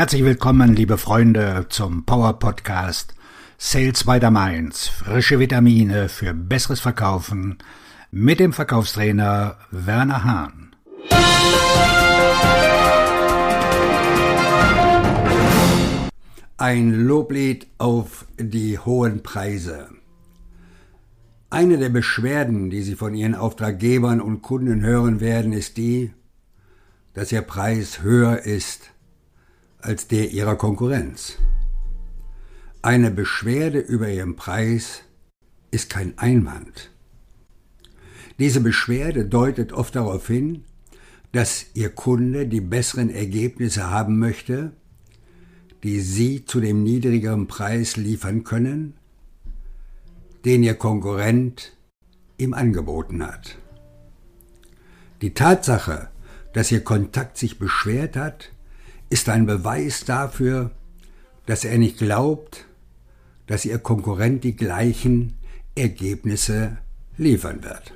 Herzlich willkommen, liebe Freunde, zum Power Podcast Sales by the Mainz. Frische Vitamine für besseres Verkaufen mit dem Verkaufstrainer Werner Hahn. Ein Loblied auf die hohen Preise. Eine der Beschwerden, die Sie von Ihren Auftraggebern und Kunden hören werden, ist die, dass Ihr Preis höher ist als der Ihrer Konkurrenz. Eine Beschwerde über Ihren Preis ist kein Einwand. Diese Beschwerde deutet oft darauf hin, dass Ihr Kunde die besseren Ergebnisse haben möchte, die Sie zu dem niedrigeren Preis liefern können, den Ihr Konkurrent ihm angeboten hat. Die Tatsache, dass Ihr Kontakt sich beschwert hat, ist ein Beweis dafür, dass er nicht glaubt, dass Ihr Konkurrent die gleichen Ergebnisse liefern wird.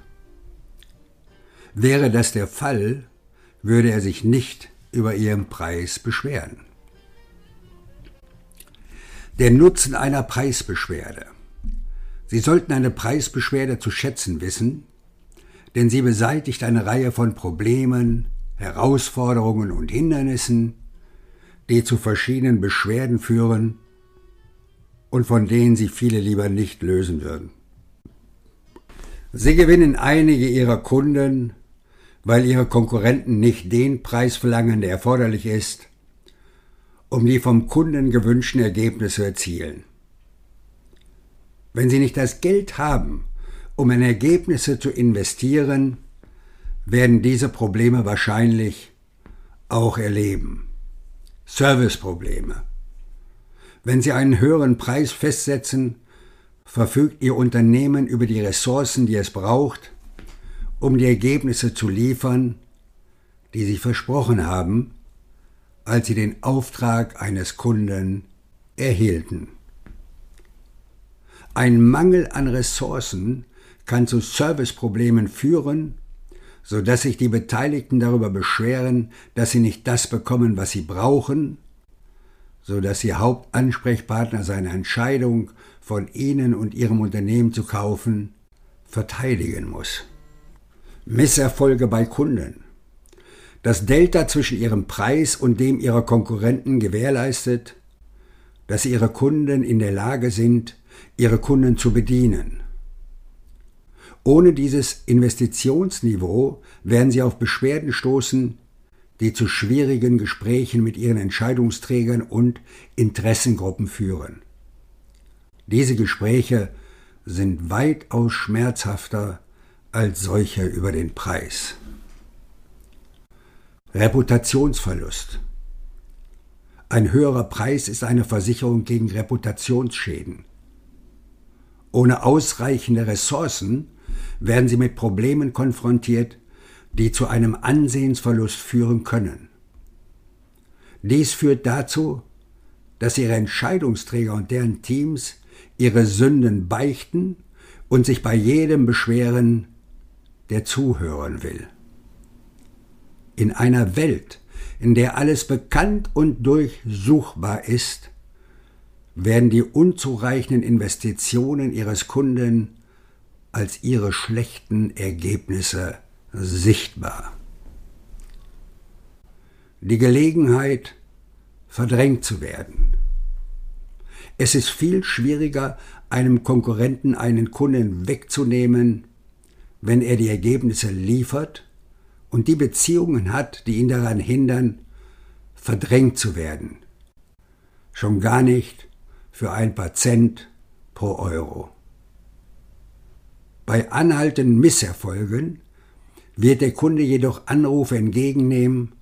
Wäre das der Fall, würde er sich nicht über Ihren Preis beschweren. Der Nutzen einer Preisbeschwerde. Sie sollten eine Preisbeschwerde zu schätzen wissen, denn sie beseitigt eine Reihe von Problemen, Herausforderungen und Hindernissen, die zu verschiedenen Beschwerden führen und von denen sie viele lieber nicht lösen würden. Sie gewinnen einige ihrer Kunden, weil ihre Konkurrenten nicht den Preis verlangen, der erforderlich ist, um die vom Kunden gewünschten Ergebnisse zu erzielen. Wenn Sie nicht das Geld haben, um in Ergebnisse zu investieren, werden diese Probleme wahrscheinlich auch erleben. Serviceprobleme. Wenn Sie einen höheren Preis festsetzen, verfügt Ihr Unternehmen über die Ressourcen, die es braucht, um die Ergebnisse zu liefern, die Sie versprochen haben, als Sie den Auftrag eines Kunden erhielten. Ein Mangel an Ressourcen kann zu Serviceproblemen führen so dass sich die Beteiligten darüber beschweren, dass sie nicht das bekommen, was sie brauchen, so dass ihr Hauptansprechpartner seine Entscheidung, von ihnen und ihrem Unternehmen zu kaufen, verteidigen muss. Misserfolge bei Kunden. Das Delta zwischen ihrem Preis und dem ihrer Konkurrenten gewährleistet, dass ihre Kunden in der Lage sind, ihre Kunden zu bedienen. Ohne dieses Investitionsniveau werden sie auf Beschwerden stoßen, die zu schwierigen Gesprächen mit ihren Entscheidungsträgern und Interessengruppen führen. Diese Gespräche sind weitaus schmerzhafter als solche über den Preis. Reputationsverlust. Ein höherer Preis ist eine Versicherung gegen Reputationsschäden. Ohne ausreichende Ressourcen werden sie mit Problemen konfrontiert, die zu einem Ansehensverlust führen können. Dies führt dazu, dass ihre Entscheidungsträger und deren Teams ihre Sünden beichten und sich bei jedem beschweren, der zuhören will. In einer Welt, in der alles bekannt und durchsuchbar ist, werden die unzureichenden Investitionen ihres Kunden als ihre schlechten Ergebnisse sichtbar. Die Gelegenheit, verdrängt zu werden. Es ist viel schwieriger, einem Konkurrenten einen Kunden wegzunehmen, wenn er die Ergebnisse liefert und die Beziehungen hat, die ihn daran hindern, verdrängt zu werden. Schon gar nicht für ein paar Cent pro Euro. Bei anhaltenden Misserfolgen wird der Kunde jedoch Anrufe entgegennehmen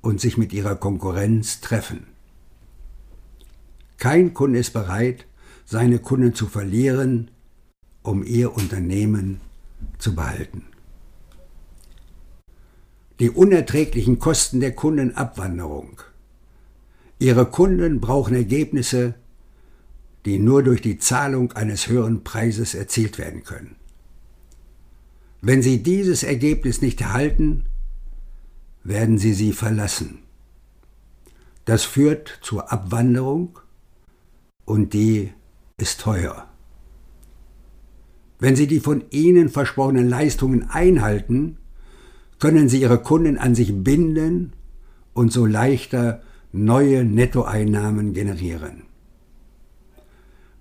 und sich mit ihrer Konkurrenz treffen. Kein Kunde ist bereit, seine Kunden zu verlieren, um ihr Unternehmen zu behalten. Die unerträglichen Kosten der Kundenabwanderung. Ihre Kunden brauchen Ergebnisse, die nur durch die Zahlung eines höheren Preises erzielt werden können. Wenn Sie dieses Ergebnis nicht erhalten, werden Sie sie verlassen. Das führt zur Abwanderung und die ist teuer. Wenn Sie die von Ihnen versprochenen Leistungen einhalten, können Sie Ihre Kunden an sich binden und so leichter neue Nettoeinnahmen generieren.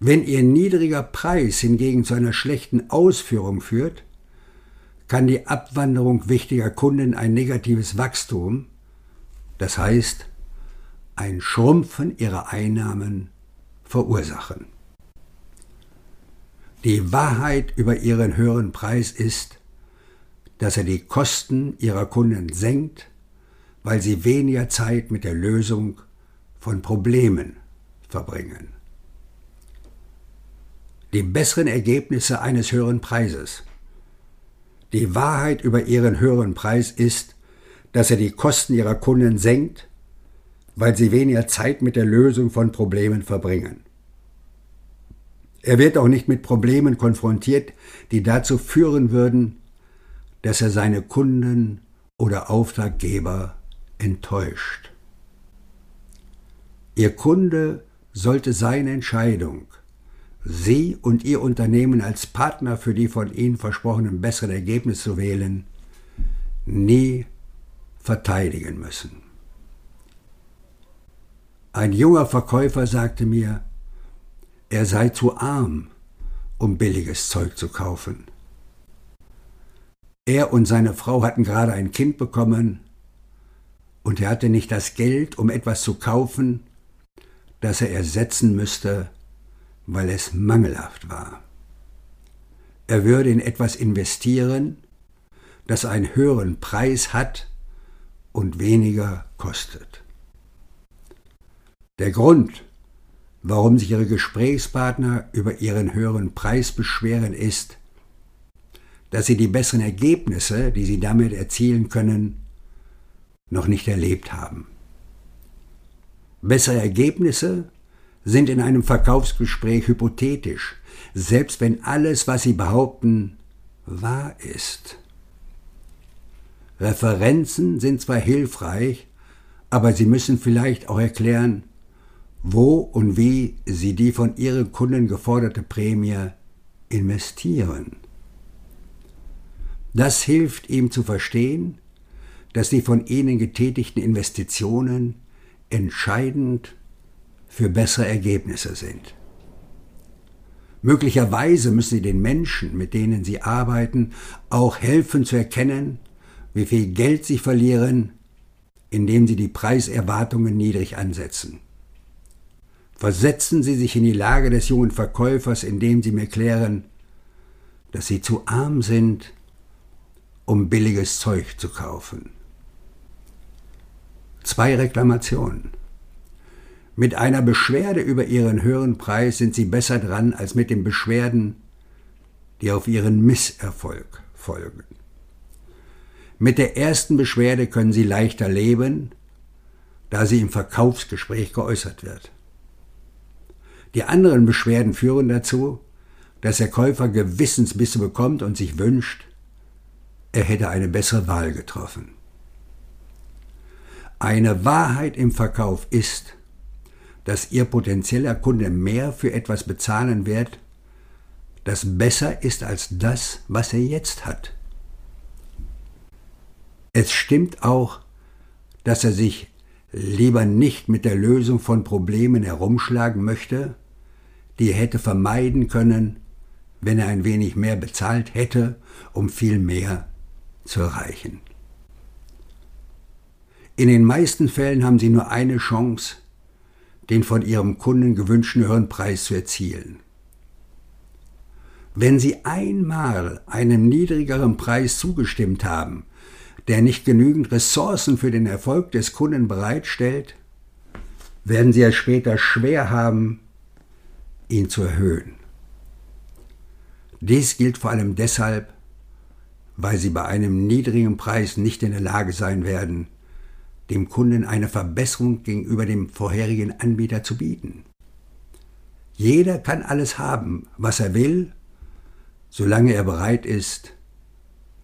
Wenn Ihr niedriger Preis hingegen zu einer schlechten Ausführung führt, kann die Abwanderung wichtiger Kunden ein negatives Wachstum, das heißt ein Schrumpfen ihrer Einnahmen, verursachen. Die Wahrheit über ihren höheren Preis ist, dass er die Kosten ihrer Kunden senkt, weil sie weniger Zeit mit der Lösung von Problemen verbringen. Die besseren Ergebnisse eines höheren Preises. Die Wahrheit über ihren höheren Preis ist, dass er die Kosten ihrer Kunden senkt, weil sie weniger Zeit mit der Lösung von Problemen verbringen. Er wird auch nicht mit Problemen konfrontiert, die dazu führen würden, dass er seine Kunden oder Auftraggeber enttäuscht. Ihr Kunde sollte seine Entscheidung, Sie und Ihr Unternehmen als Partner für die von Ihnen versprochenen besseren Ergebnisse zu wählen, nie verteidigen müssen. Ein junger Verkäufer sagte mir, er sei zu arm, um billiges Zeug zu kaufen. Er und seine Frau hatten gerade ein Kind bekommen und er hatte nicht das Geld, um etwas zu kaufen, das er ersetzen müsste, weil es mangelhaft war. Er würde in etwas investieren, das einen höheren Preis hat und weniger kostet. Der Grund, warum sich Ihre Gesprächspartner über Ihren höheren Preis beschweren, ist, dass Sie die besseren Ergebnisse, die Sie damit erzielen können, noch nicht erlebt haben. Bessere Ergebnisse sind in einem Verkaufsgespräch hypothetisch, selbst wenn alles, was Sie behaupten, wahr ist. Referenzen sind zwar hilfreich, aber sie müssen vielleicht auch erklären, wo und wie sie die von ihren Kunden geforderte Prämie investieren. Das hilft ihm zu verstehen, dass die von ihnen getätigten Investitionen entscheidend für bessere Ergebnisse sind. Möglicherweise müssen sie den Menschen, mit denen sie arbeiten, auch helfen zu erkennen, wie viel Geld sie verlieren, indem sie die Preiserwartungen niedrig ansetzen. Versetzen Sie sich in die Lage des jungen Verkäufers, indem Sie mir klären, dass Sie zu arm sind, um billiges Zeug zu kaufen. Zwei Reklamationen. Mit einer Beschwerde über Ihren höheren Preis sind Sie besser dran als mit den Beschwerden, die auf Ihren Misserfolg folgen. Mit der ersten Beschwerde können Sie leichter leben, da sie im Verkaufsgespräch geäußert wird. Die anderen Beschwerden führen dazu, dass der Käufer Gewissensbisse bekommt und sich wünscht, er hätte eine bessere Wahl getroffen. Eine Wahrheit im Verkauf ist, dass Ihr potenzieller Kunde mehr für etwas bezahlen wird, das besser ist als das, was er jetzt hat. Es stimmt auch, dass er sich lieber nicht mit der Lösung von Problemen herumschlagen möchte, die er hätte vermeiden können, wenn er ein wenig mehr bezahlt hätte, um viel mehr zu erreichen. In den meisten Fällen haben Sie nur eine Chance, den von Ihrem Kunden gewünschten höheren Preis zu erzielen. Wenn Sie einmal einem niedrigeren Preis zugestimmt haben, der nicht genügend Ressourcen für den Erfolg des Kunden bereitstellt, werden Sie es später schwer haben, ihn zu erhöhen. Dies gilt vor allem deshalb, weil Sie bei einem niedrigen Preis nicht in der Lage sein werden, dem Kunden eine Verbesserung gegenüber dem vorherigen Anbieter zu bieten. Jeder kann alles haben, was er will, solange er bereit ist,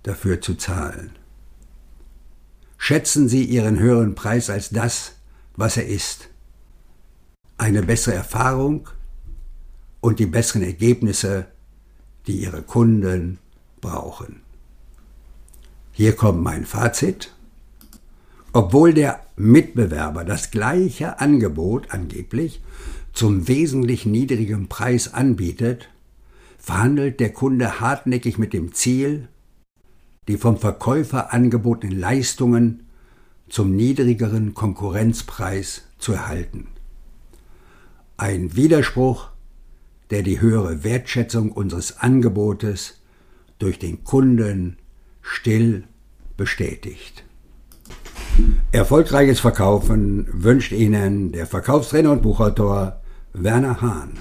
dafür zu zahlen. Schätzen Sie Ihren höheren Preis als das, was er ist. Eine bessere Erfahrung und die besseren Ergebnisse, die Ihre Kunden brauchen. Hier kommt mein Fazit. Obwohl der Mitbewerber das gleiche Angebot angeblich zum wesentlich niedrigeren Preis anbietet, verhandelt der Kunde hartnäckig mit dem Ziel, die vom Verkäufer angebotenen Leistungen zum niedrigeren Konkurrenzpreis zu erhalten. Ein Widerspruch, der die höhere Wertschätzung unseres Angebotes durch den Kunden still bestätigt. Erfolgreiches Verkaufen wünscht Ihnen der Verkaufstrainer und Buchautor Werner Hahn.